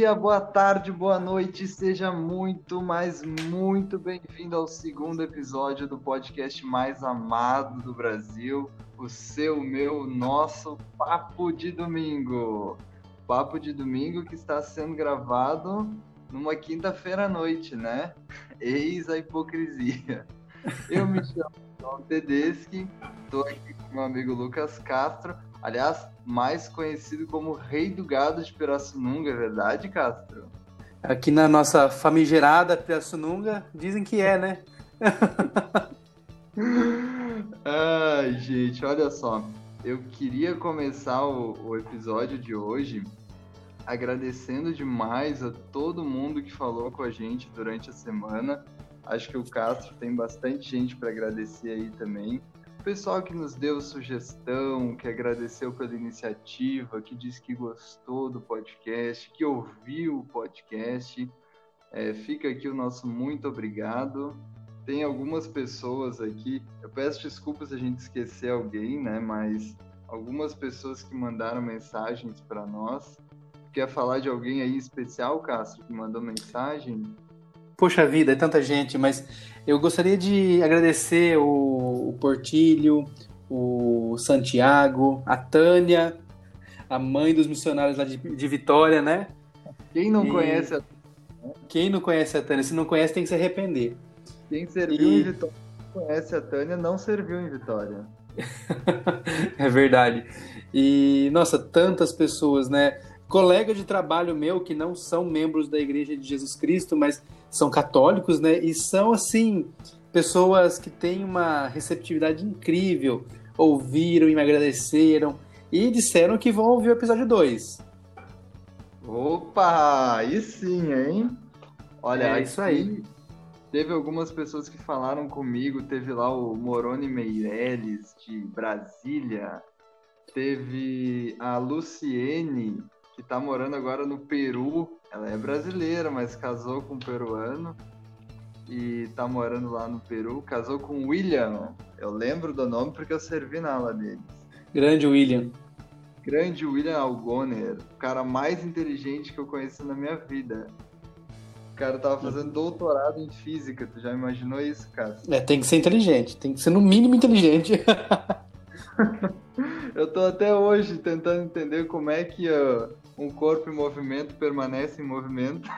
Dia, boa tarde, boa noite, seja muito, mas muito bem-vindo ao segundo episódio do podcast mais amado do Brasil, o seu, meu, nosso Papo de Domingo. Papo de Domingo que está sendo gravado numa quinta-feira à noite, né? Eis a hipocrisia. Eu me chamo João Tedeschi, estou aqui com meu amigo Lucas Castro Aliás, mais conhecido como Rei do Gado de Pirassununga, é verdade, Castro? Aqui na nossa famigerada Pirassununga, dizem que é, né? Ai, gente, olha só. Eu queria começar o, o episódio de hoje agradecendo demais a todo mundo que falou com a gente durante a semana. Acho que o Castro tem bastante gente para agradecer aí também pessoal que nos deu sugestão, que agradeceu pela iniciativa, que disse que gostou do podcast, que ouviu o podcast. É, fica aqui o nosso muito obrigado. Tem algumas pessoas aqui, eu peço desculpas se a gente esquecer alguém, né? Mas algumas pessoas que mandaram mensagens para nós. Quer falar de alguém aí especial, Castro, que mandou mensagem? Poxa vida, é tanta gente, mas eu gostaria de agradecer o, o Portilho, o Santiago, a Tânia, a mãe dos missionários lá de, de Vitória, né? Quem não e... conhece a Quem não conhece a Tânia? Se não conhece, tem que se arrepender. Quem serviu e... em Vitória conhece a Tânia, não serviu em Vitória. é verdade. E, nossa, tantas pessoas, né? Colega de trabalho meu que não são membros da Igreja de Jesus Cristo, mas são católicos, né? E são, assim, pessoas que têm uma receptividade incrível, ouviram e me agradeceram e disseram que vão ouvir o episódio 2. Opa, aí sim, hein? Olha, é isso aí. Teve algumas pessoas que falaram comigo, teve lá o Moroni Meirelles, de Brasília, teve a Luciene, que tá morando agora no Peru, ela é brasileira, mas casou com um peruano e tá morando lá no Peru. Casou com William. Eu lembro do nome porque eu servi na aula deles. Grande William. Grande William Algoner. O cara mais inteligente que eu conheci na minha vida. O cara tava fazendo doutorado em física. Tu já imaginou isso, cara? É, tem que ser inteligente. Tem que ser no mínimo inteligente. eu tô até hoje tentando entender como é que uh, um corpo em movimento permanece em movimento.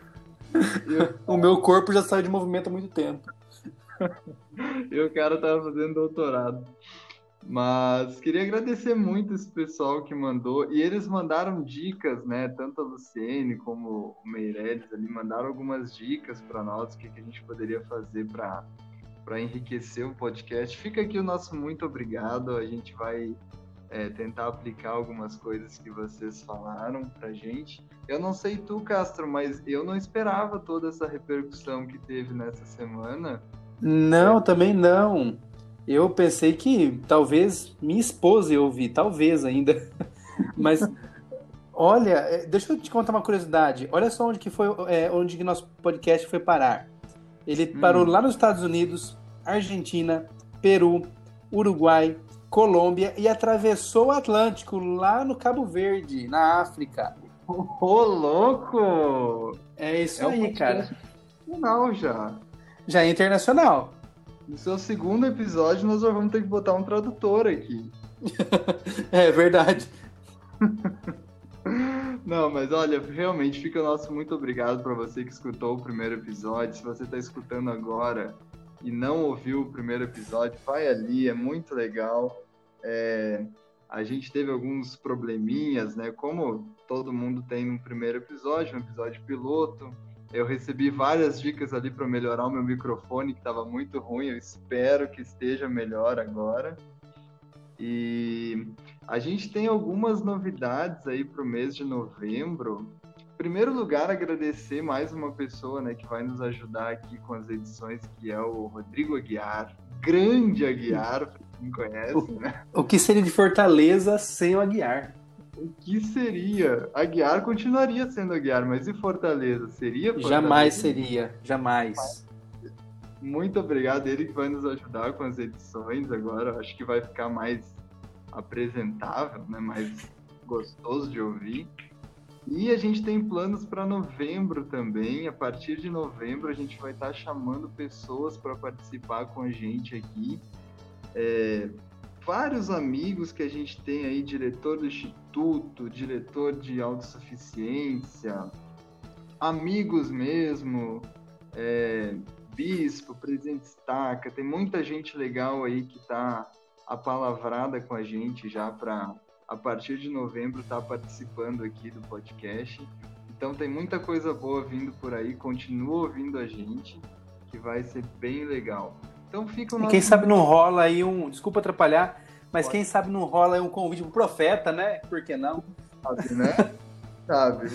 o meu corpo já saiu de movimento há muito tempo. e o cara tava fazendo doutorado. Mas queria agradecer muito esse pessoal que mandou. E eles mandaram dicas, né? Tanto a Luciene como o Meirelles ali mandaram algumas dicas para nós, o que, que a gente poderia fazer para enriquecer o podcast. Fica aqui o nosso muito obrigado. A gente vai é, tentar aplicar algumas coisas que vocês falaram pra gente. Eu não sei tu, Castro, mas eu não esperava toda essa repercussão que teve nessa semana. Não, também não. Eu pensei que talvez minha esposa ia ouvir, talvez ainda. Mas olha, é, deixa eu te contar uma curiosidade. Olha só onde que foi, é, onde que nosso podcast foi parar. Ele hum. parou lá nos Estados Unidos, Argentina, Peru, Uruguai, Colômbia e atravessou o Atlântico lá no Cabo Verde, na África. Ô, oh, louco! É isso é aí, cara. Internacional já. Já é internacional. No seu segundo episódio, nós vamos ter que botar um tradutor aqui. é verdade. Não, mas olha, realmente fica o nosso muito obrigado para você que escutou o primeiro episódio. Se você está escutando agora, e não ouviu o primeiro episódio, vai ali, é muito legal. É, a gente teve alguns probleminhas, né? Como todo mundo tem no primeiro episódio, um episódio piloto. Eu recebi várias dicas ali para melhorar o meu microfone, que estava muito ruim. Eu espero que esteja melhor agora. E a gente tem algumas novidades aí para o mês de novembro primeiro lugar, agradecer mais uma pessoa né, que vai nos ajudar aqui com as edições, que é o Rodrigo Aguiar. Grande Aguiar, quem conhece, o, né? O que seria de Fortaleza sem o Aguiar? O que seria? Aguiar continuaria sendo Aguiar, mas e Fortaleza? Seria Fortaleza? Jamais seria, jamais. Muito obrigado, ele que vai nos ajudar com as edições agora. Acho que vai ficar mais apresentável, né? mais gostoso de ouvir. E a gente tem planos para novembro também. A partir de novembro a gente vai estar tá chamando pessoas para participar com a gente aqui. É, vários amigos que a gente tem aí, diretor do instituto, diretor de autossuficiência, amigos mesmo, é, bispo, presidente estaca, tem muita gente legal aí que está apalavrada com a gente já para a partir de novembro estar tá participando aqui do podcast. Então tem muita coisa boa vindo por aí, continua ouvindo a gente, que vai ser bem legal. Então fica o nosso... E quem sabe não rola aí um, desculpa atrapalhar, mas Pode. quem sabe não rola aí um convite pro profeta, né? Por que não? Sabe, né? sabe.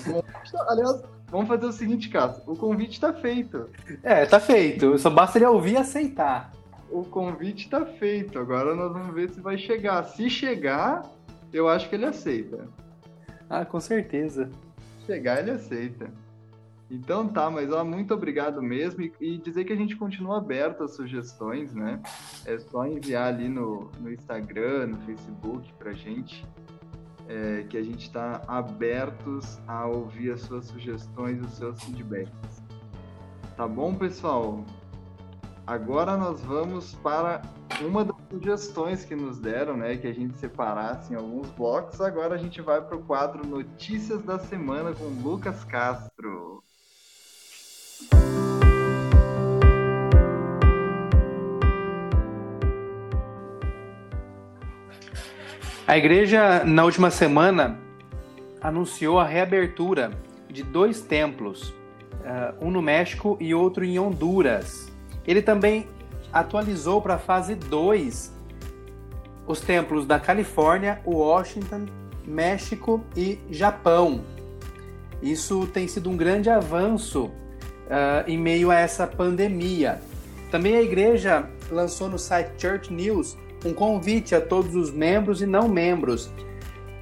Aliás, Vamos fazer o seguinte, Cássio. O convite está feito. É, tá feito. Só basta ele ouvir e aceitar. O convite está feito. Agora nós vamos ver se vai chegar. Se chegar, eu acho que ele aceita. Ah, com certeza. Chegar, ele aceita. Então tá, mas ó, muito obrigado mesmo. E, e, dizer que a gente continua aberto às sugestões, né? É só enviar ali no, no Instagram, no Facebook pra gente é, que a gente está abertos a ouvir as suas sugestões, os seus feedbacks. Tá bom, pessoal? Agora nós vamos para uma das sugestões que nos deram, né, que a gente separasse em alguns blocos. Agora a gente vai para o quadro Notícias da Semana com Lucas Castro. A igreja, na última semana, anunciou a reabertura de dois templos, eh, um no México e outro em Honduras. Ele também atualizou para a fase 2 os templos da Califórnia, Washington, México e Japão. Isso tem sido um grande avanço uh, em meio a essa pandemia. Também a igreja lançou no site Church News um convite a todos os membros e não membros.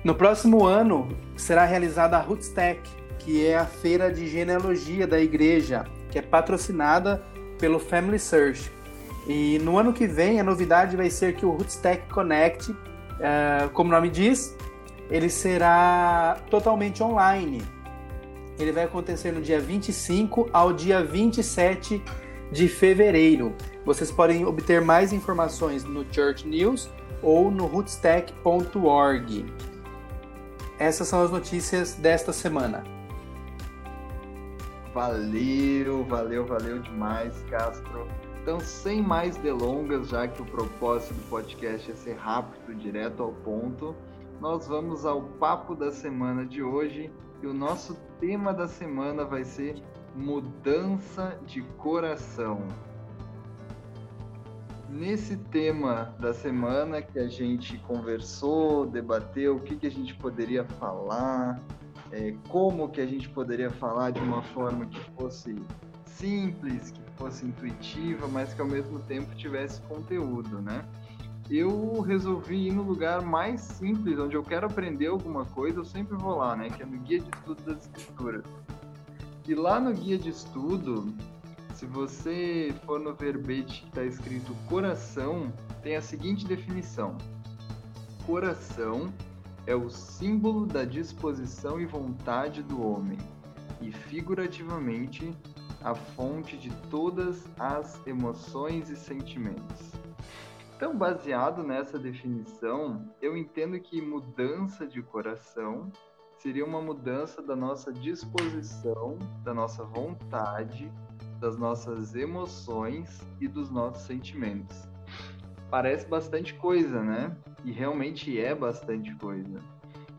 No próximo ano será realizada a Rootstack, que é a feira de genealogia da igreja, que é patrocinada pelo Family Search. E no ano que vem a novidade vai ser que o Rootstack Connect, uh, como o nome diz, ele será totalmente online. Ele vai acontecer no dia 25 ao dia 27 de fevereiro. Vocês podem obter mais informações no Church News ou no rootstack.org. Essas são as notícias desta semana. Valeu, valeu, valeu demais, Castro. Então, sem mais delongas, já que o propósito do podcast é ser rápido, direto ao ponto, nós vamos ao papo da semana de hoje e o nosso tema da semana vai ser mudança de coração. Nesse tema da semana que a gente conversou, debateu o que, que a gente poderia falar, é, como que a gente poderia falar de uma forma que fosse simples, que fosse intuitiva, mas que ao mesmo tempo tivesse conteúdo, né? Eu resolvi ir no lugar mais simples, onde eu quero aprender alguma coisa, eu sempre vou lá, né? Que é no Guia de Estudo das Escrituras. E lá no guia de estudo, se você for no verbete que está escrito coração, tem a seguinte definição: coração é o símbolo da disposição e vontade do homem, e figurativamente a fonte de todas as emoções e sentimentos. Então, baseado nessa definição, eu entendo que mudança de coração seria uma mudança da nossa disposição, da nossa vontade, das nossas emoções e dos nossos sentimentos. Parece bastante coisa, né? E realmente é bastante coisa.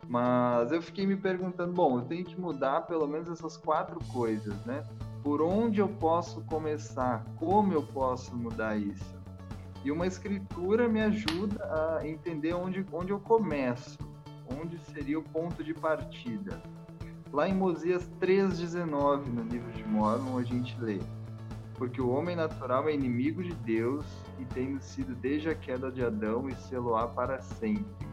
Mas eu fiquei me perguntando, bom, eu tenho que mudar pelo menos essas quatro coisas, né? Por onde eu posso começar? Como eu posso mudar isso? E uma escritura me ajuda a entender onde, onde eu começo onde seria o ponto de partida. Lá em Mosias 3,19, no livro de Mormon, a gente lê: Porque o homem natural é inimigo de Deus e tendo sido desde a queda de Adão e seloá para sempre,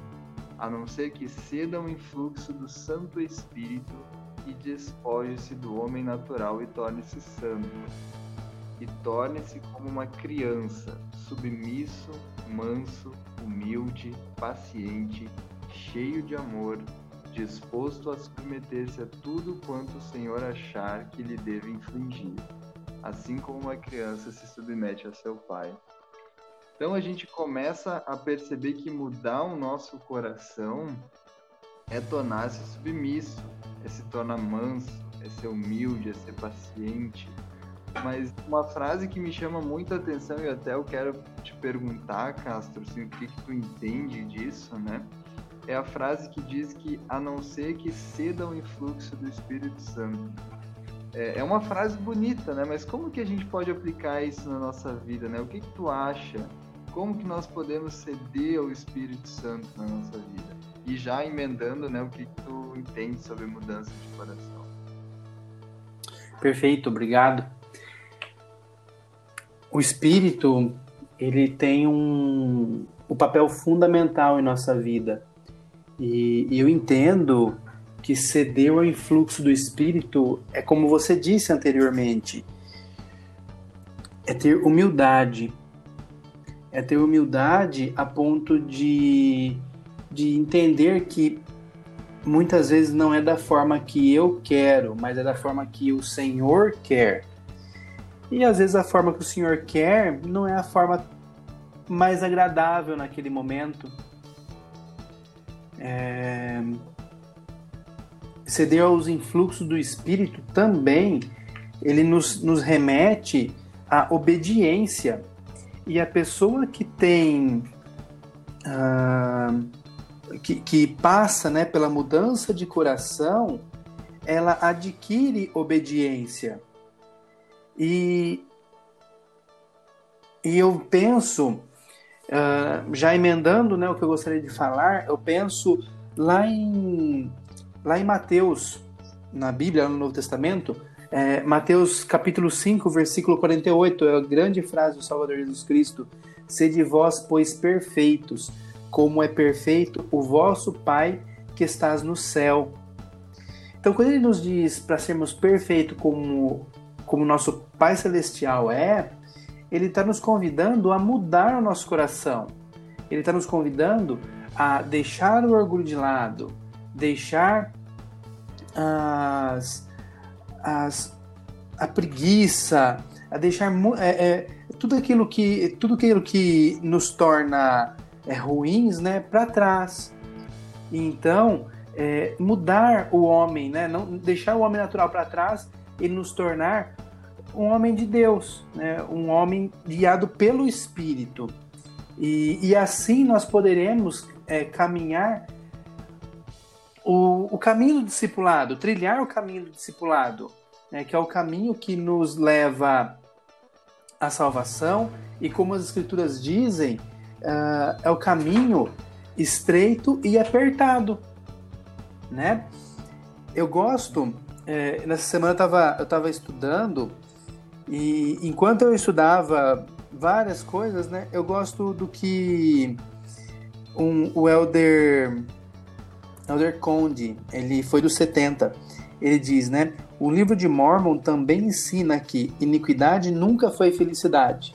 a não ser que ceda ao influxo do Santo Espírito e despoje-se do homem natural e torne-se santo. E torne-se como uma criança, submisso, manso, humilde, paciente cheio de amor disposto a submeter-se a tudo quanto o Senhor achar que lhe deve infligir, assim como uma criança se submete a seu pai. Então a gente começa a perceber que mudar o nosso coração é tornar-se submisso, é se tornar manso, é ser humilde, é ser paciente. Mas uma frase que me chama muita atenção e até eu quero te perguntar, Castro, assim, o que, que tu entende disso, né? É a frase que diz que a não ser que ceda ao influxo do Espírito Santo. É, é uma frase bonita, né? Mas como que a gente pode aplicar isso na nossa vida, né? O que, que tu acha? Como que nós podemos ceder ao Espírito Santo na nossa vida? E já emendando, né? O que, que tu entende sobre mudança de coração? Perfeito, obrigado. O Espírito, ele tem um, um papel fundamental em nossa vida. E, eu entendo que ceder ao influxo do Espírito é como você disse anteriormente, é ter humildade. É ter humildade a ponto de, de entender que muitas vezes não é da forma que eu quero, mas é da forma que o Senhor quer. E às vezes a forma que o Senhor quer não é a forma mais agradável naquele momento. É ceder aos influxos do Espírito também ele nos, nos remete à obediência. E a pessoa que tem. Uh, que, que passa né, pela mudança de coração, ela adquire obediência. E, e eu penso, uh, já emendando né, o que eu gostaria de falar, eu penso lá em Lá em Mateus, na Bíblia, no Novo Testamento, é, Mateus capítulo 5, versículo 48, é a grande frase do Salvador Jesus Cristo: Sede vós, pois, perfeitos, como é perfeito o vosso Pai que estás no céu. Então, quando ele nos diz para sermos perfeitos como como nosso Pai Celestial é, ele está nos convidando a mudar o nosso coração. Ele está nos convidando a deixar o orgulho de lado, deixar as, as, a preguiça, a deixar é, é, tudo aquilo que tudo aquilo que nos torna é, ruins, né, para trás. Então, é, mudar o homem, né, não deixar o homem natural para trás e nos tornar um homem de Deus, né, um homem guiado pelo Espírito. E, e assim nós poderemos é, caminhar o, o caminho do discipulado, trilhar o caminho do discipulado, né, que é o caminho que nos leva à salvação e, como as Escrituras dizem, uh, é o caminho estreito e apertado, né? Eu gosto. É, nessa semana eu estava tava estudando e enquanto eu estudava várias coisas, né? Eu gosto do que um, o elder Elder Conde, ele foi dos 70. Ele diz, né? O livro de Mormon também ensina que iniquidade nunca foi felicidade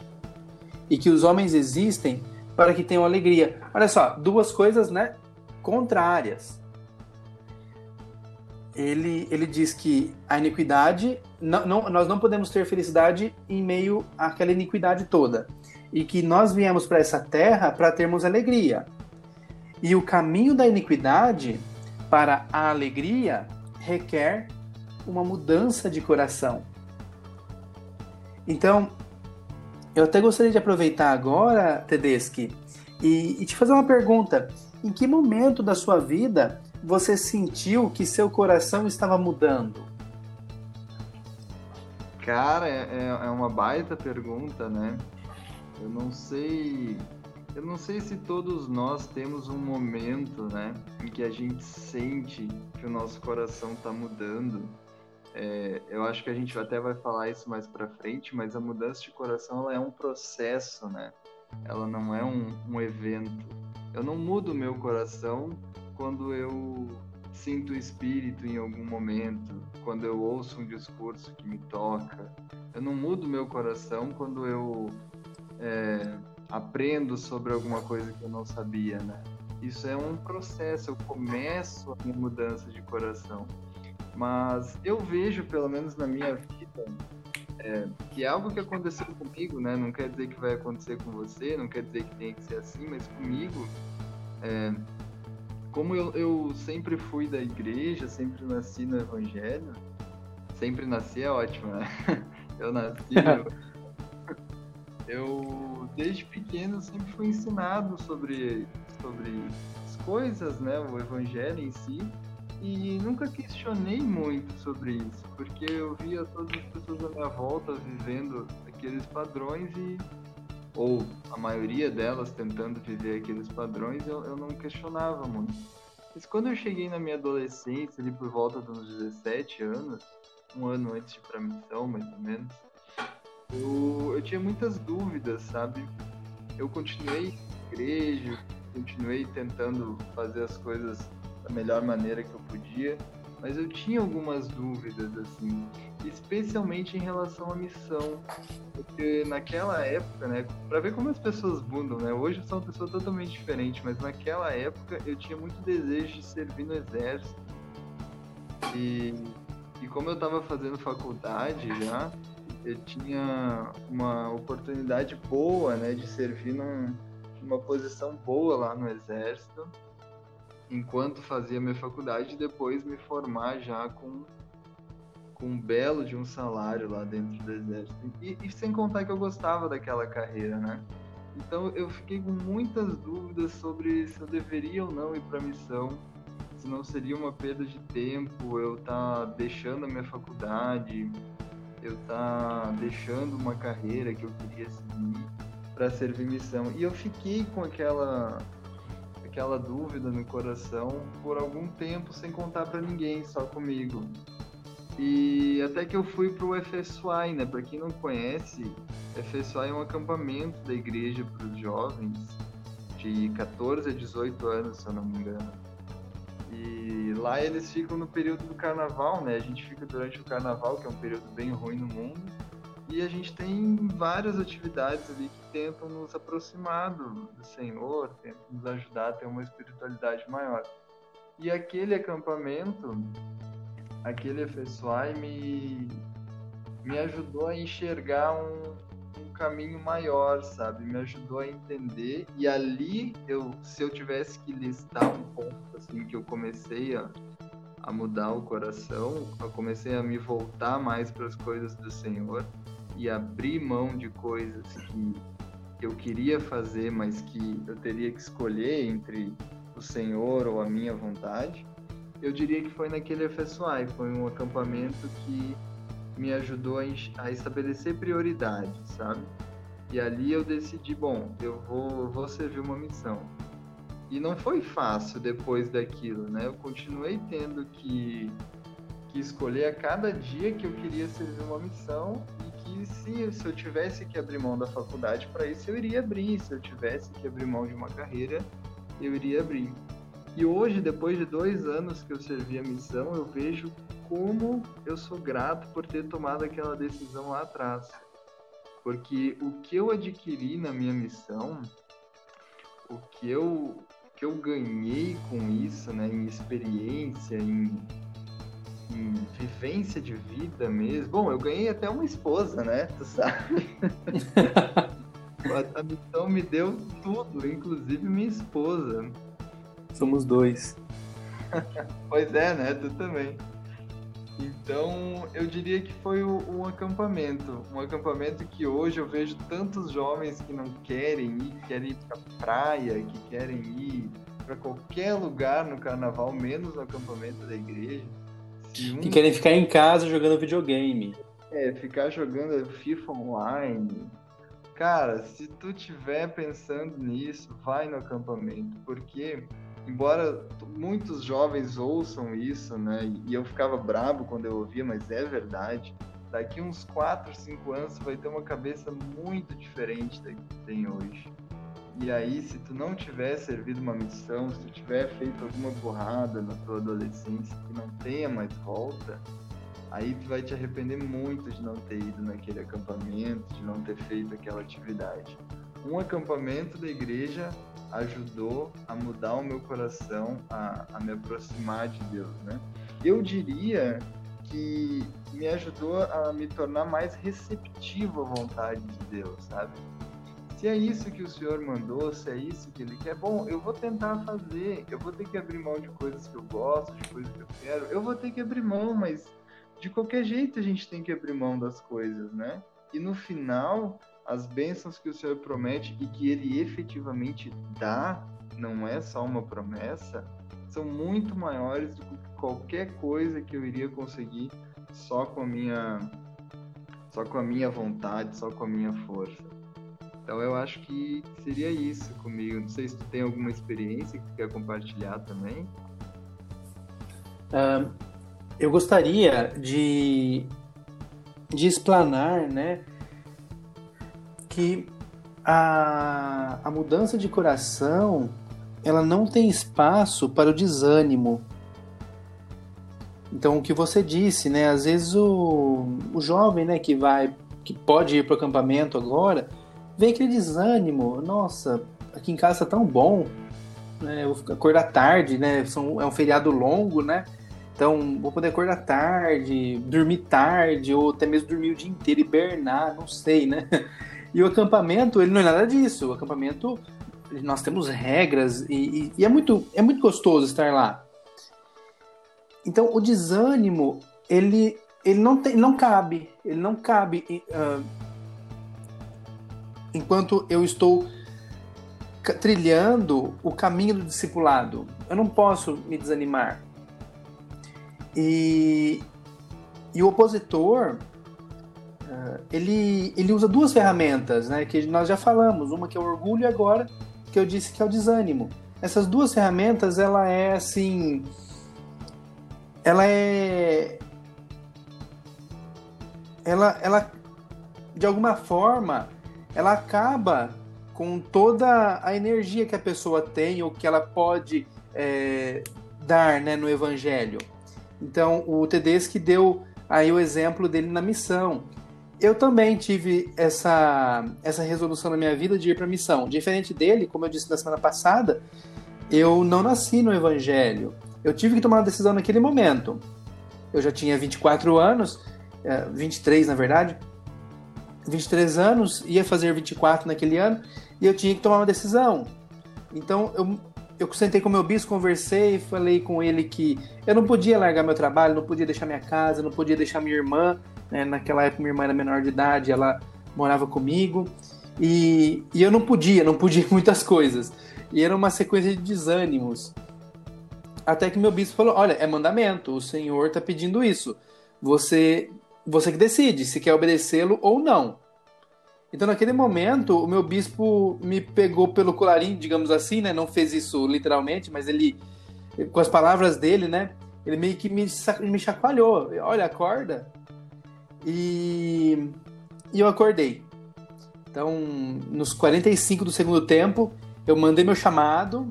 e que os homens existem para que tenham alegria. Olha só, duas coisas, né? Contrárias. Ele, ele diz que a iniquidade, não, não, nós não podemos ter felicidade em meio àquela iniquidade toda. E que nós viemos para essa terra para termos alegria. E o caminho da iniquidade para a alegria requer uma mudança de coração. Então, eu até gostaria de aproveitar agora, Tedeschi, e, e te fazer uma pergunta. Em que momento da sua vida você sentiu que seu coração estava mudando? Cara, é, é uma baita pergunta, né? Eu não sei eu não sei se todos nós temos um momento, né, em que a gente sente que o nosso coração está mudando. É, eu acho que a gente até vai falar isso mais para frente, mas a mudança de coração ela é um processo, né? Ela não é um, um evento. Eu não mudo meu coração quando eu sinto o espírito em algum momento, quando eu ouço um discurso que me toca. Eu não mudo meu coração quando eu é, aprendo sobre alguma coisa que eu não sabia, né? Isso é um processo, eu começo a minha mudança de coração. Mas eu vejo, pelo menos na minha vida, é, que é algo que aconteceu comigo, né? Não quer dizer que vai acontecer com você, não quer dizer que tem que ser assim, mas comigo, é, como eu, eu sempre fui da igreja, sempre nasci no evangelho, sempre nasci é ótimo, né? Eu nasci. eu, eu, desde pequeno sempre fui ensinado sobre, sobre as coisas, né? O evangelho em si. E nunca questionei muito sobre isso, porque eu via todas as pessoas à minha volta vivendo aqueles padrões e ou a maioria delas tentando viver aqueles padrões, eu, eu não questionava muito. Mas quando eu cheguei na minha adolescência, ali por volta dos 17 anos, um ano antes de ir pra missão, mais ou menos, eu, eu tinha muitas dúvidas, sabe? Eu continuei na igreja, continuei tentando fazer as coisas da melhor maneira que eu podia, mas eu tinha algumas dúvidas, assim, especialmente em relação à missão, porque naquela época, né, para ver como as pessoas mudam, né, hoje eu sou uma pessoa totalmente diferente, mas naquela época eu tinha muito desejo de servir no exército, e, e como eu estava fazendo faculdade já, eu tinha uma oportunidade boa, né, de servir num, numa posição boa lá no exército, enquanto fazia minha faculdade e depois me formar já com, com um belo de um salário lá dentro do exército. E, e sem contar que eu gostava daquela carreira, né? Então eu fiquei com muitas dúvidas sobre se eu deveria ou não ir para a missão, se não seria uma perda de tempo eu estar tá deixando a minha faculdade, eu estar tá deixando uma carreira que eu queria seguir para servir missão. E eu fiquei com aquela aquela dúvida no coração por algum tempo sem contar para ninguém, só comigo. E até que eu fui pro FSY, né? Para quem não conhece, FSY é um acampamento da igreja para os jovens de 14 a 18 anos, se eu não me engano. E lá eles ficam no período do carnaval, né? A gente fica durante o carnaval, que é um período bem ruim no mundo. E a gente tem várias atividades ali que tentam nos aproximar do, Senhor, tentam nos ajudar a ter uma espiritualidade maior. E aquele acampamento, aquele FSY me, me ajudou a enxergar um, um caminho maior, sabe? Me ajudou a entender. E ali, eu, se eu tivesse que listar um ponto assim que eu comecei a, a mudar o coração, eu comecei a me voltar mais para as coisas do Senhor e abrir mão de coisas que eu queria fazer, mas que eu teria que escolher entre o Senhor ou a minha vontade, eu diria que foi naquele FSY, foi um acampamento que me ajudou a, a estabelecer prioridades, sabe? E ali eu decidi, bom, eu vou, eu vou servir uma missão. E não foi fácil depois daquilo, né? Eu continuei tendo que, que escolher a cada dia que eu queria servir uma missão que se, se eu tivesse que abrir mão da faculdade para isso, eu iria abrir. Se eu tivesse que abrir mão de uma carreira, eu iria abrir. E hoje, depois de dois anos que eu servi a missão, eu vejo como eu sou grato por ter tomado aquela decisão lá atrás. Porque o que eu adquiri na minha missão, o que eu, que eu ganhei com isso, né, em experiência, em em vivência de vida mesmo. Bom, eu ganhei até uma esposa, né? Tu sabe? a missão me deu tudo, inclusive minha esposa. Somos dois. pois é, né? Tu também. Então, eu diria que foi um acampamento. Um acampamento que hoje eu vejo tantos jovens que não querem ir, querem ir pra praia, que querem ir para qualquer lugar no carnaval, menos no acampamento da igreja. Que querem ficar em casa jogando videogame. É, ficar jogando FIFA online. Cara, se tu tiver pensando nisso, vai no acampamento, porque embora muitos jovens ouçam isso, né, e eu ficava brabo quando eu ouvia, mas é verdade. Daqui uns 4, 5 anos você vai ter uma cabeça muito diferente da que tem hoje. E aí, se tu não tiver servido uma missão, se tu tiver feito alguma burrada na tua adolescência que não tenha mais volta, aí tu vai te arrepender muito de não ter ido naquele acampamento, de não ter feito aquela atividade. Um acampamento da igreja ajudou a mudar o meu coração, a, a me aproximar de Deus, né? Eu diria que me ajudou a me tornar mais receptivo à vontade de Deus, sabe? Se é isso que o Senhor mandou, se é isso que Ele quer, bom, eu vou tentar fazer. Eu vou ter que abrir mão de coisas que eu gosto, de coisas que eu quero. Eu vou ter que abrir mão, mas de qualquer jeito a gente tem que abrir mão das coisas, né? E no final, as bênçãos que o Senhor promete e que Ele efetivamente dá, não é só uma promessa, são muito maiores do que qualquer coisa que eu iria conseguir só com a minha só com a minha vontade, só com a minha força. Então eu acho que seria isso comigo. Não sei se tu tem alguma experiência que tu quer compartilhar também. Uh, eu gostaria de, de explanar, né, que a, a mudança de coração ela não tem espaço para o desânimo. Então, o que você disse, né? Às vezes o, o jovem, né, que vai, que pode ir para o acampamento agora, vem aquele desânimo. Nossa, aqui em casa tá tão bom, né? Eu vou acordar tarde, né? São, é um feriado longo, né? Então, vou poder acordar tarde, dormir tarde, ou até mesmo dormir o dia inteiro, hibernar, não sei, né? E o acampamento, ele não é nada disso. O acampamento, nós temos regras e, e, e é, muito, é muito gostoso estar lá. Então, o desânimo, ele, ele não, tem, não cabe. Ele não cabe uh, enquanto eu estou trilhando o caminho do discipulado. Eu não posso me desanimar. E, e o opositor, uh, ele, ele usa duas ferramentas, né? Que nós já falamos. Uma que é o orgulho e agora que eu disse que é o desânimo. Essas duas ferramentas, ela é assim ela é ela ela de alguma forma ela acaba com toda a energia que a pessoa tem ou que ela pode é, dar né, no evangelho. Então o Tedeschi deu aí o exemplo dele na missão. Eu também tive essa, essa resolução na minha vida de ir para a missão. Diferente dele, como eu disse na semana passada, eu não nasci no evangelho. Eu tive que tomar uma decisão naquele momento. Eu já tinha 24 anos, 23 é, na verdade, 23 anos, ia fazer 24 naquele ano, e eu tinha que tomar uma decisão. Então eu, eu sentei com meu bispo, conversei, falei com ele que eu não podia largar meu trabalho, não podia deixar minha casa, não podia deixar minha irmã. Né? Naquela época minha irmã era menor de idade, ela morava comigo. E, e eu não podia, não podia muitas coisas. E era uma sequência de desânimos. Até que meu bispo falou: Olha, é mandamento, o Senhor está pedindo isso. Você, você que decide se quer obedecê-lo ou não. Então, naquele momento, o meu bispo me pegou pelo colarinho, digamos assim, né? Não fez isso literalmente, mas ele, com as palavras dele, né? Ele meio que me, me chacoalhou. Olha, acorda. E, e eu acordei. Então, nos 45 do segundo tempo, eu mandei meu chamado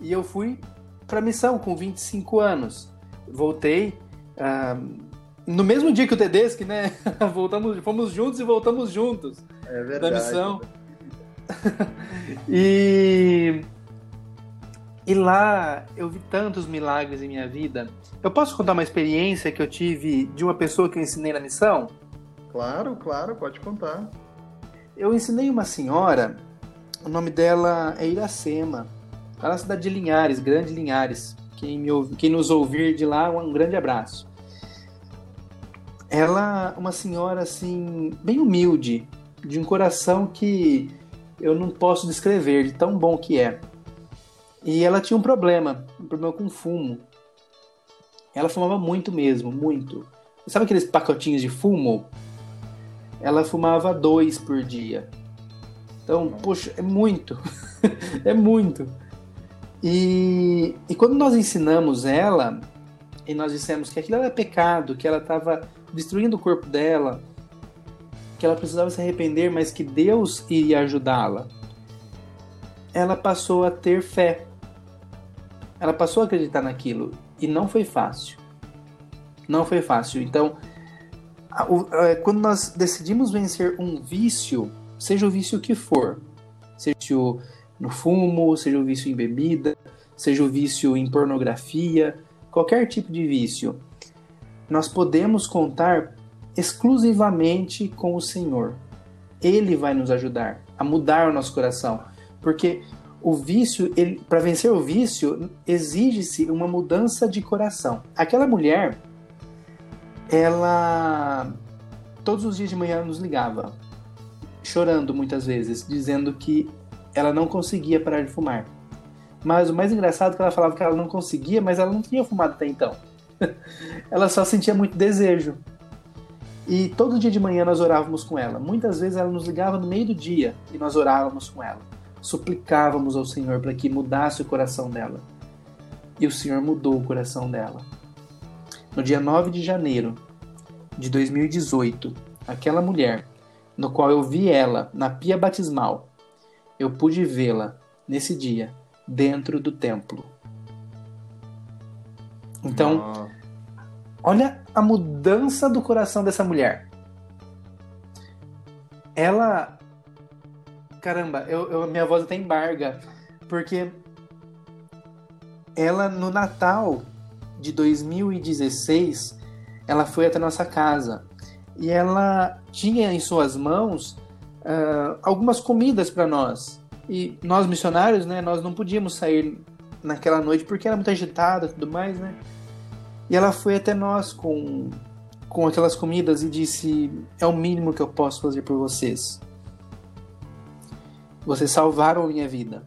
e eu fui para missão com 25 anos. Voltei uh, no mesmo dia que o Tedeschi, né? voltamos, fomos juntos e voltamos juntos é verdade, da missão. e e lá eu vi tantos milagres em minha vida. Eu posso contar uma experiência que eu tive de uma pessoa que eu ensinei na missão? Claro, claro, pode contar. Eu ensinei uma senhora, o nome dela é Iracema. Lá na cidade de Linhares, Grande Linhares. Quem, me quem nos ouvir de lá, um grande abraço. Ela, uma senhora assim, bem humilde, de um coração que eu não posso descrever, de tão bom que é. E ela tinha um problema, um problema com fumo. Ela fumava muito mesmo, muito. Sabe aqueles pacotinhos de fumo? Ela fumava dois por dia. Então, poxa, é muito. é muito. E, e quando nós ensinamos ela, e nós dissemos que aquilo era pecado, que ela estava destruindo o corpo dela, que ela precisava se arrepender, mas que Deus iria ajudá-la, ela passou a ter fé. Ela passou a acreditar naquilo. E não foi fácil. Não foi fácil. Então, quando nós decidimos vencer um vício, seja o vício que for, seja o no fumo, seja o vício em bebida, seja o vício em pornografia, qualquer tipo de vício, nós podemos contar exclusivamente com o Senhor. Ele vai nos ajudar a mudar o nosso coração, porque o vício, para vencer o vício, exige-se uma mudança de coração. Aquela mulher, ela todos os dias de manhã nos ligava, chorando muitas vezes, dizendo que ela não conseguia parar de fumar. Mas o mais engraçado é que ela falava que ela não conseguia, mas ela não tinha fumado até então. ela só sentia muito desejo. E todo dia de manhã nós orávamos com ela. Muitas vezes ela nos ligava no meio do dia e nós orávamos com ela. Suplicávamos ao Senhor para que mudasse o coração dela. E o Senhor mudou o coração dela. No dia 9 de janeiro de 2018, aquela mulher, no qual eu vi ela na pia batismal, eu pude vê-la nesse dia dentro do templo. Então, olha a mudança do coração dessa mulher. Ela. Caramba, eu, eu, minha voz até embarga, porque ela no Natal de 2016 ela foi até nossa casa e ela tinha em suas mãos uh, algumas comidas para nós e nós missionários, né, nós não podíamos sair naquela noite porque era muito agitada tudo mais, né? E ela foi até nós com, com aquelas comidas e disse: É o mínimo que eu posso fazer por vocês. Vocês salvaram minha vida.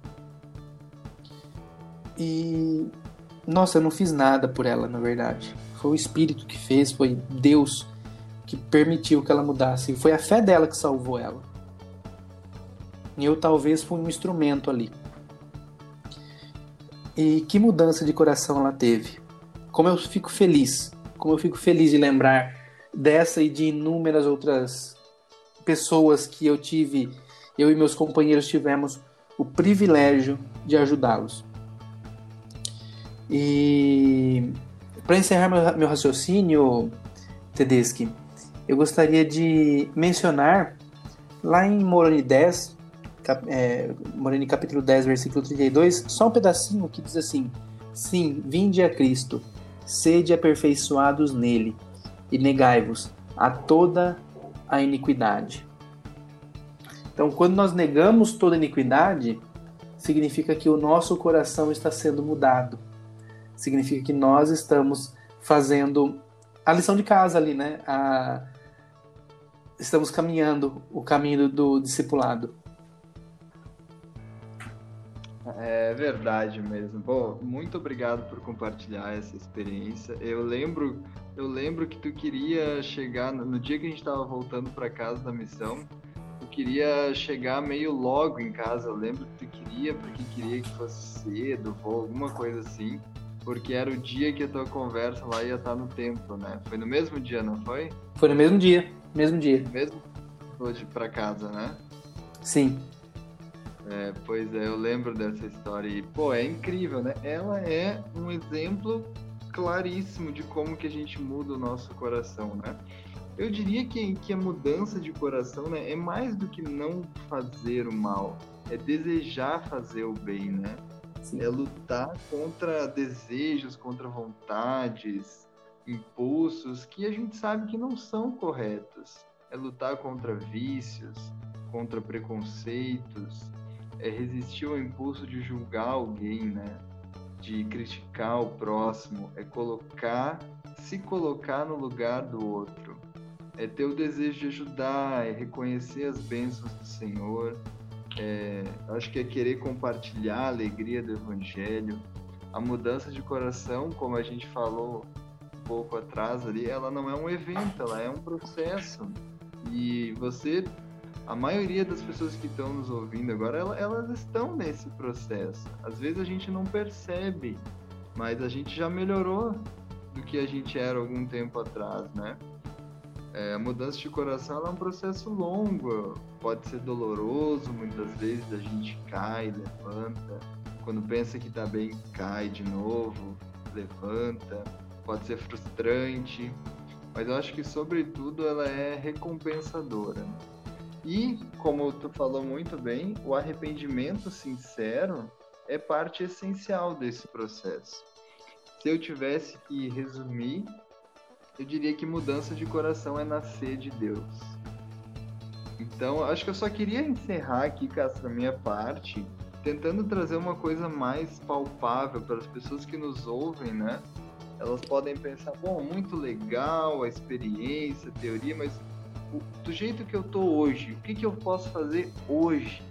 E. Nossa, eu não fiz nada por ela, na verdade. Foi o Espírito que fez, foi Deus que permitiu que ela mudasse. Foi a fé dela que salvou ela. E eu talvez fui um instrumento ali. E que mudança de coração ela teve. Como eu fico feliz. Como eu fico feliz de lembrar dessa e de inúmeras outras pessoas que eu tive, eu e meus companheiros tivemos o privilégio de ajudá-los. E para encerrar meu, meu raciocínio, Tedeschi, eu gostaria de mencionar lá em Moroni 10, é, Moreni capítulo 10, versículo 32, só um pedacinho que diz assim: Sim, vinde a Cristo, sede aperfeiçoados nele, e negai-vos a toda a iniquidade. Então, quando nós negamos toda iniquidade, significa que o nosso coração está sendo mudado. Significa que nós estamos fazendo a lição de casa ali, né? A... Estamos caminhando o caminho do discipulado. É verdade mesmo. Bom, muito obrigado por compartilhar essa experiência. Eu lembro, eu lembro que tu queria chegar no dia que a gente estava voltando para casa da missão. Tu queria chegar meio logo em casa. Eu lembro que tu queria porque queria que fosse cedo, ou alguma coisa assim, porque era o dia que a tua conversa lá ia estar no templo, né? Foi no mesmo dia, não foi? Foi no mesmo dia, mesmo dia. Mesmo hoje para casa, né? Sim. É, pois é, eu lembro dessa história e, pô, é incrível, né? Ela é um exemplo claríssimo de como que a gente muda o nosso coração, né? Eu diria que, que a mudança de coração né, é mais do que não fazer o mal, é desejar fazer o bem, né? Sim. É lutar contra desejos, contra vontades, impulsos que a gente sabe que não são corretos. É lutar contra vícios, contra preconceitos, é resistir ao impulso de julgar alguém, né? De criticar o próximo, é colocar, se colocar no lugar do outro, é ter o desejo de ajudar, é reconhecer as bênçãos do Senhor, é, acho que é querer compartilhar a alegria do Evangelho, a mudança de coração, como a gente falou um pouco atrás ali, ela não é um evento, ela é um processo. E você a maioria das pessoas que estão nos ouvindo agora, elas estão nesse processo. Às vezes a gente não percebe, mas a gente já melhorou do que a gente era algum tempo atrás, né? É, a mudança de coração é um processo longo, pode ser doloroso, muitas vezes a gente cai, levanta, quando pensa que está bem, cai de novo, levanta, pode ser frustrante, mas eu acho que sobretudo ela é recompensadora. Né? E, como tu falou muito bem, o arrependimento sincero é parte essencial desse processo. Se eu tivesse que resumir, eu diria que mudança de coração é nascer de Deus. Então, acho que eu só queria encerrar aqui, Castro, a minha parte, tentando trazer uma coisa mais palpável para as pessoas que nos ouvem, né? Elas podem pensar, bom, muito legal a experiência, a teoria, mas do jeito que eu tô hoje, o que, que eu posso fazer hoje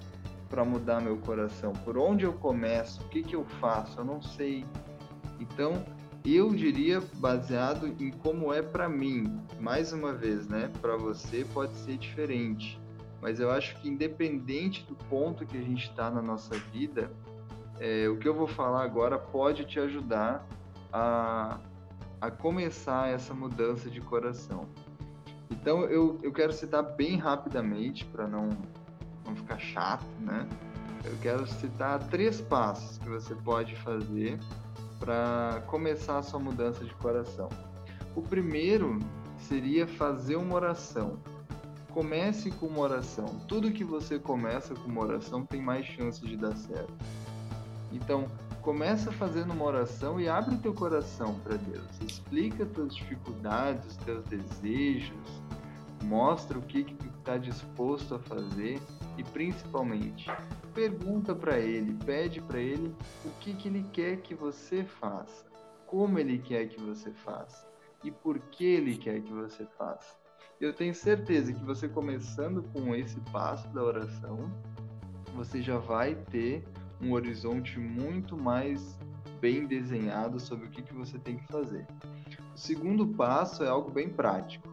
para mudar meu coração? Por onde eu começo? O que, que eu faço? Eu não sei. Então, eu diria baseado em como é para mim. Mais uma vez, né? Para você pode ser diferente, mas eu acho que independente do ponto que a gente está na nossa vida, é, o que eu vou falar agora pode te ajudar a, a começar essa mudança de coração. Então eu, eu quero citar bem rapidamente para não, não ficar chato, né? Eu quero citar três passos que você pode fazer para começar a sua mudança de coração. O primeiro seria fazer uma oração. Comece com uma oração. Tudo que você começa com uma oração tem mais chance de dar certo. Então, começa fazendo uma oração e abre teu coração para Deus. Explica tuas dificuldades, teus desejos, mostra o que que tu está disposto a fazer e principalmente pergunta para ele, pede para ele o que que ele quer que você faça, como ele quer que você faça e por que ele quer que você faça. Eu tenho certeza que você começando com esse passo da oração, você já vai ter um horizonte muito mais bem desenhado sobre o que, que você tem que fazer. O segundo passo é algo bem prático.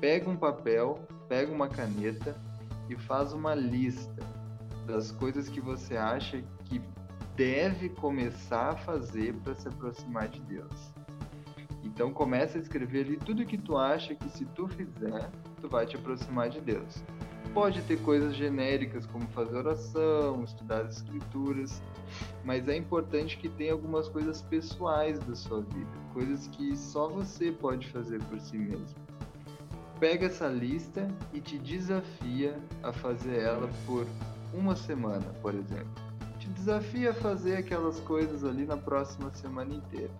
Pega um papel, pega uma caneta e faz uma lista das coisas que você acha que deve começar a fazer para se aproximar de Deus. Então começa a escrever ali tudo que tu acha que se tu fizer, tu vai te aproximar de Deus. Pode ter coisas genéricas como fazer oração, estudar as escrituras, mas é importante que tenha algumas coisas pessoais da sua vida, coisas que só você pode fazer por si mesmo. Pega essa lista e te desafia a fazer ela por uma semana, por exemplo. Te desafia a fazer aquelas coisas ali na próxima semana inteira.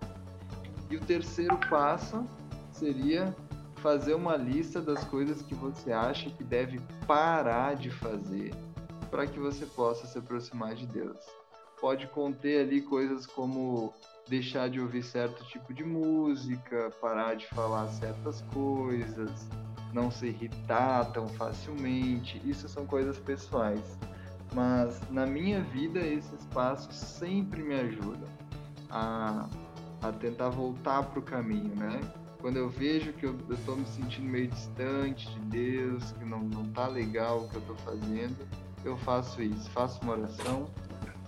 E o terceiro passo seria fazer uma lista das coisas que você acha que deve parar de fazer para que você possa se aproximar de Deus. Pode conter ali coisas como deixar de ouvir certo tipo de música, parar de falar certas coisas, não se irritar tão facilmente. Isso são coisas pessoais. Mas na minha vida, esses passos sempre me ajudam a, a tentar voltar para o caminho, né? Quando eu vejo que eu, estou me sentindo meio distante de Deus, que não, não tá legal o que eu estou fazendo, eu faço isso. Faço uma oração,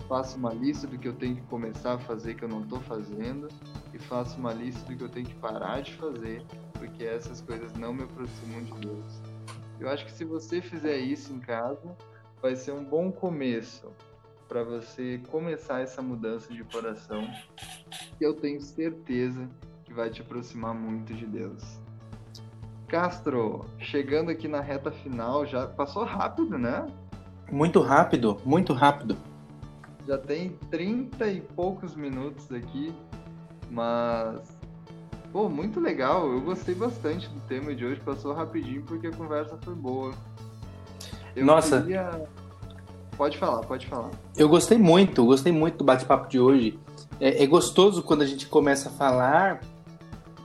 faço uma lista do que eu tenho que começar a fazer que eu não estou fazendo e faço uma lista do que eu tenho que parar de fazer porque essas coisas não me aproximam de Deus. Eu acho que se você fizer isso em casa, vai ser um bom começo para você começar essa mudança de coração, eu tenho certeza que vai te aproximar muito de Deus. Castro, chegando aqui na reta final, já passou rápido, né? Muito rápido, muito rápido. Já tem 30 e poucos minutos aqui, mas Pô, muito legal. Eu gostei bastante do tema de hoje. Passou rapidinho porque a conversa foi boa. Eu Nossa. Queria... Pode falar, pode falar. Eu gostei muito, gostei muito do bate-papo de hoje. É, é, gostoso quando a gente começa a falar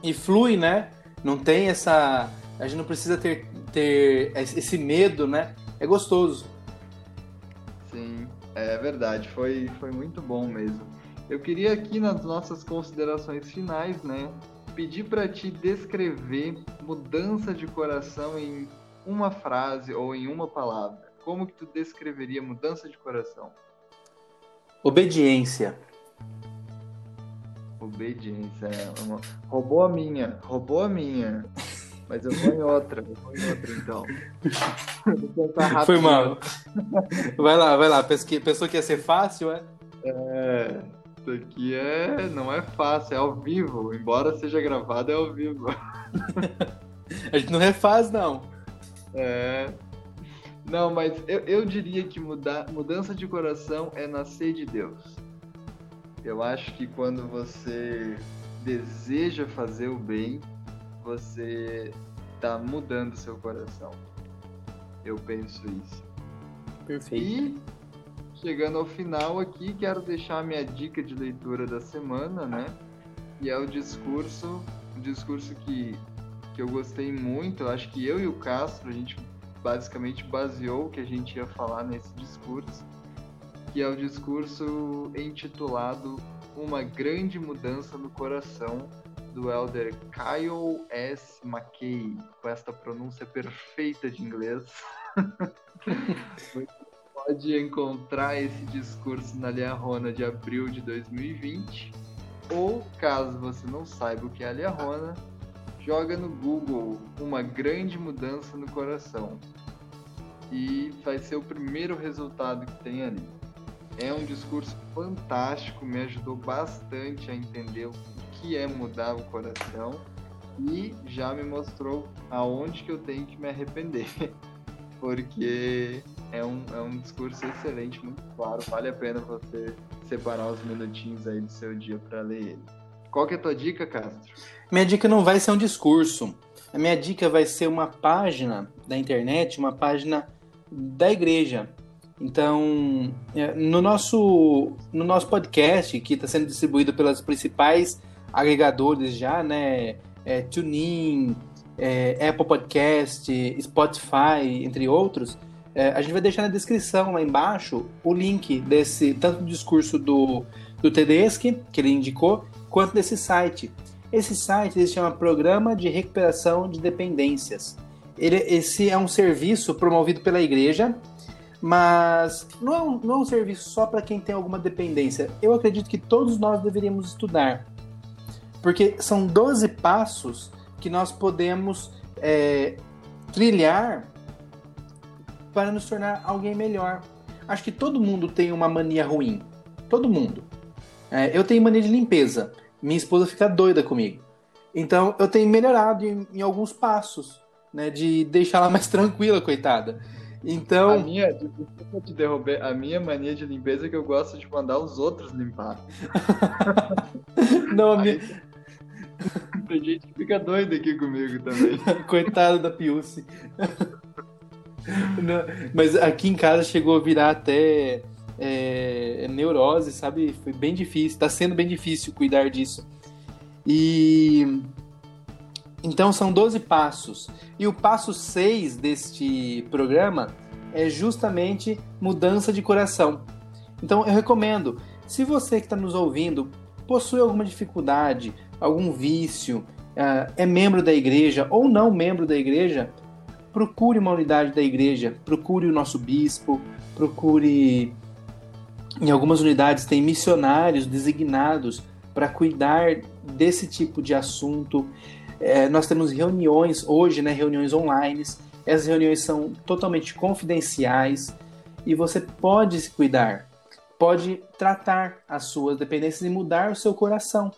e flui, né? Não tem essa. A gente não precisa ter, ter esse medo, né? É gostoso. Sim, é verdade. Foi, foi muito bom mesmo. Eu queria aqui nas nossas considerações finais, né? pedir para ti descrever mudança de coração em uma frase ou em uma palavra. Como que tu descreveria mudança de coração? Obediência. Obediência. É uma... Roubou a minha. Roubou a minha. Mas eu vou em outra. Eu vou em outra então. Foi mal. Vai lá, vai lá. Pensou que ia ser fácil, é? É. Isso aqui é, não é fácil, é ao vivo. Embora seja gravado, é ao vivo. A gente não refaz, não. É. Não, mas eu, eu diria que mudar, mudança de coração é nascer de Deus. Eu acho que quando você deseja fazer o bem, você está mudando seu coração. Eu penso isso. Perfeito. E chegando ao final aqui, quero deixar a minha dica de leitura da semana, né? Que é o discurso, um discurso que, que eu gostei muito. Eu acho que eu e o Castro, a gente basicamente baseou o que a gente ia falar nesse discurso, que é o discurso intitulado Uma Grande Mudança no Coração, do elder Kyle S. McKay, com esta pronúncia perfeita de inglês. Você pode encontrar esse discurso na Liarrona de abril de 2020, ou caso você não saiba o que é a Liarrona, joga no Google uma grande mudança no coração e vai ser o primeiro resultado que tem ali. É um discurso fantástico, me ajudou bastante a entender o que é mudar o coração e já me mostrou aonde que eu tenho que me arrepender, porque é um, é um discurso excelente, muito claro, vale a pena você separar os minutinhos aí do seu dia para ler ele. Qual que é a tua dica, Castro? Minha dica não vai ser um discurso. A minha dica vai ser uma página da internet, uma página da igreja. Então, é, no nosso, no nosso podcast, que está sendo distribuído pelas principais agregadores já, né? É, TuneIn, é, Apple Podcast, Spotify, entre outros, é, a gente vai deixar na descrição lá embaixo o link desse, tanto do discurso do, do Tedeschi, que ele indicou, quanto desse site. Esse site se chama Programa de Recuperação de Dependências. Ele, esse é um serviço promovido pela igreja, mas não é um, não é um serviço só para quem tem alguma dependência. Eu acredito que todos nós deveríamos estudar, porque são 12 passos que nós podemos é, trilhar para nos tornar alguém melhor. Acho que todo mundo tem uma mania ruim. Todo mundo. É, eu tenho mania de limpeza. Minha esposa fica doida comigo. Então eu tenho melhorado em, em alguns passos né? De deixar ela mais tranquila, coitada. Então. A minha, desculpa te derrubar, a minha mania de limpeza é que eu gosto de mandar os outros limpar. Não, a minha. Tem gente que fica doida aqui comigo também. Coitada da Piuce. Não, mas aqui em casa chegou a virar até é, neurose, sabe? Foi bem difícil, tá sendo bem difícil cuidar disso. E então são 12 passos. E o passo 6 deste programa é justamente mudança de coração. Então eu recomendo, se você que está nos ouvindo possui alguma dificuldade, algum vício, uh, é membro da igreja ou não membro da igreja, procure uma unidade da igreja, procure o nosso bispo, procure. Em algumas unidades tem missionários designados para cuidar desse tipo de assunto. É, nós temos reuniões hoje, né, reuniões online. Essas reuniões são totalmente confidenciais e você pode se cuidar, pode tratar as suas dependências e mudar o seu coração.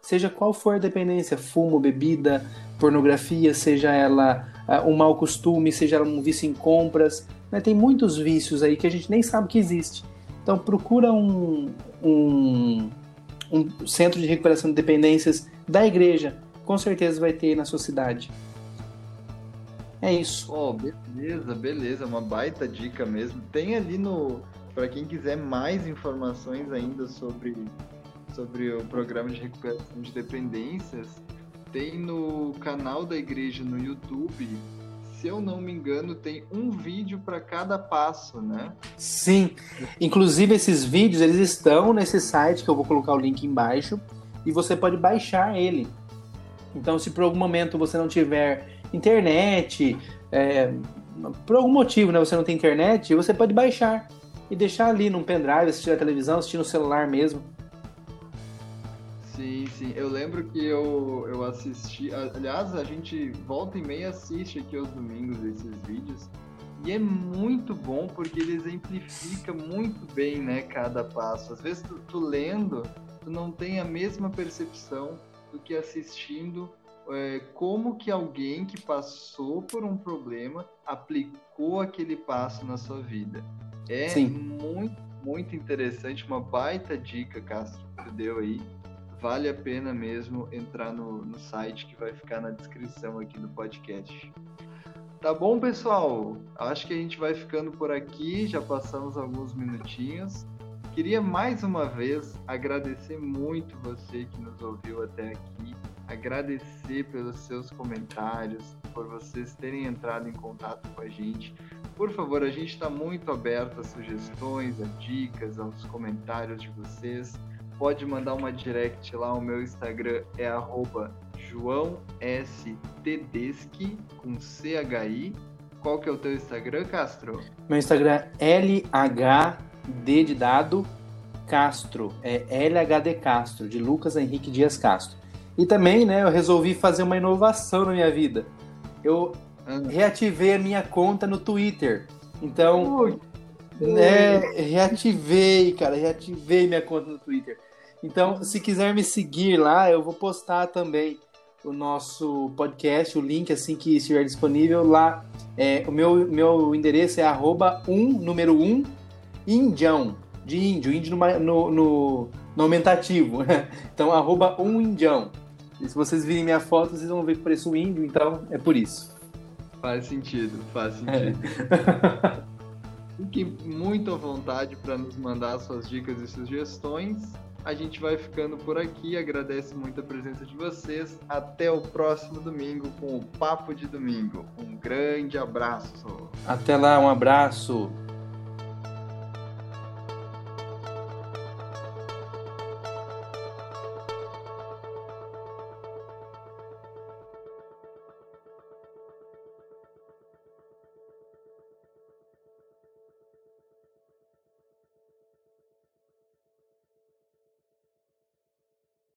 Seja qual for a dependência, fumo, bebida, pornografia, seja ela uh, um mau costume, seja ela um vício em compras, né? tem muitos vícios aí que a gente nem sabe que existe. Então procura um, um, um centro de recuperação de dependências da igreja, com certeza vai ter na sua cidade. É isso. Oh, beleza, beleza, uma baita dica mesmo. Tem ali no para quem quiser mais informações ainda sobre sobre o programa de recuperação de dependências, tem no canal da igreja no YouTube. Se eu não me engano, tem um vídeo para cada passo, né? Sim. Inclusive esses vídeos eles estão nesse site que eu vou colocar o link embaixo e você pode baixar ele. Então, se por algum momento você não tiver internet, é, por algum motivo né, você não tem internet, você pode baixar e deixar ali num pendrive, assistir a televisão, assistir no celular mesmo. Sim, sim. Eu lembro que eu, eu assisti. Aliás, a gente volta e meia assiste aqui aos domingos esses vídeos. E é muito bom porque ele exemplifica muito bem, né, cada passo. Às vezes tu, tu lendo, tu não tem a mesma percepção do que assistindo é, como que alguém que passou por um problema aplicou aquele passo na sua vida. É Sim. muito, muito interessante, uma baita dica, Castro, que tu deu aí. Vale a pena mesmo entrar no, no site que vai ficar na descrição aqui do podcast. Tá bom, pessoal? Acho que a gente vai ficando por aqui, já passamos alguns minutinhos. Queria mais uma vez agradecer muito você que nos ouviu até aqui, agradecer pelos seus comentários, por vocês terem entrado em contato com a gente. Por favor, a gente está muito aberto a sugestões, a dicas, aos comentários de vocês. Pode mandar uma direct lá, o meu Instagram é arroba João S. Tedeschi, com CHI. Qual que é o teu Instagram, Castro? Meu Instagram é LHD de dado Castro. É LHD Castro, de Lucas Henrique Dias Castro. E também, né, eu resolvi fazer uma inovação na minha vida. Eu ah. reativei a minha conta no Twitter. Então, ui, né, reativei, cara, reativei minha conta no Twitter. Então, se quiser me seguir lá, eu vou postar também o nosso podcast, o link assim que estiver disponível lá. É, o meu, meu endereço é arroba um, número 1, um, indião, de índio, índio no, no, no, no aumentativo. então, arroba um indião. E se vocês virem minha foto, vocês vão ver que pareço um índio, então é por isso. Faz sentido, faz sentido. É. Fique muito à vontade para nos mandar suas dicas e sugestões. A gente vai ficando por aqui. Agradece muito a presença de vocês. Até o próximo domingo com o Papo de Domingo. Um grande abraço. Até lá, um abraço.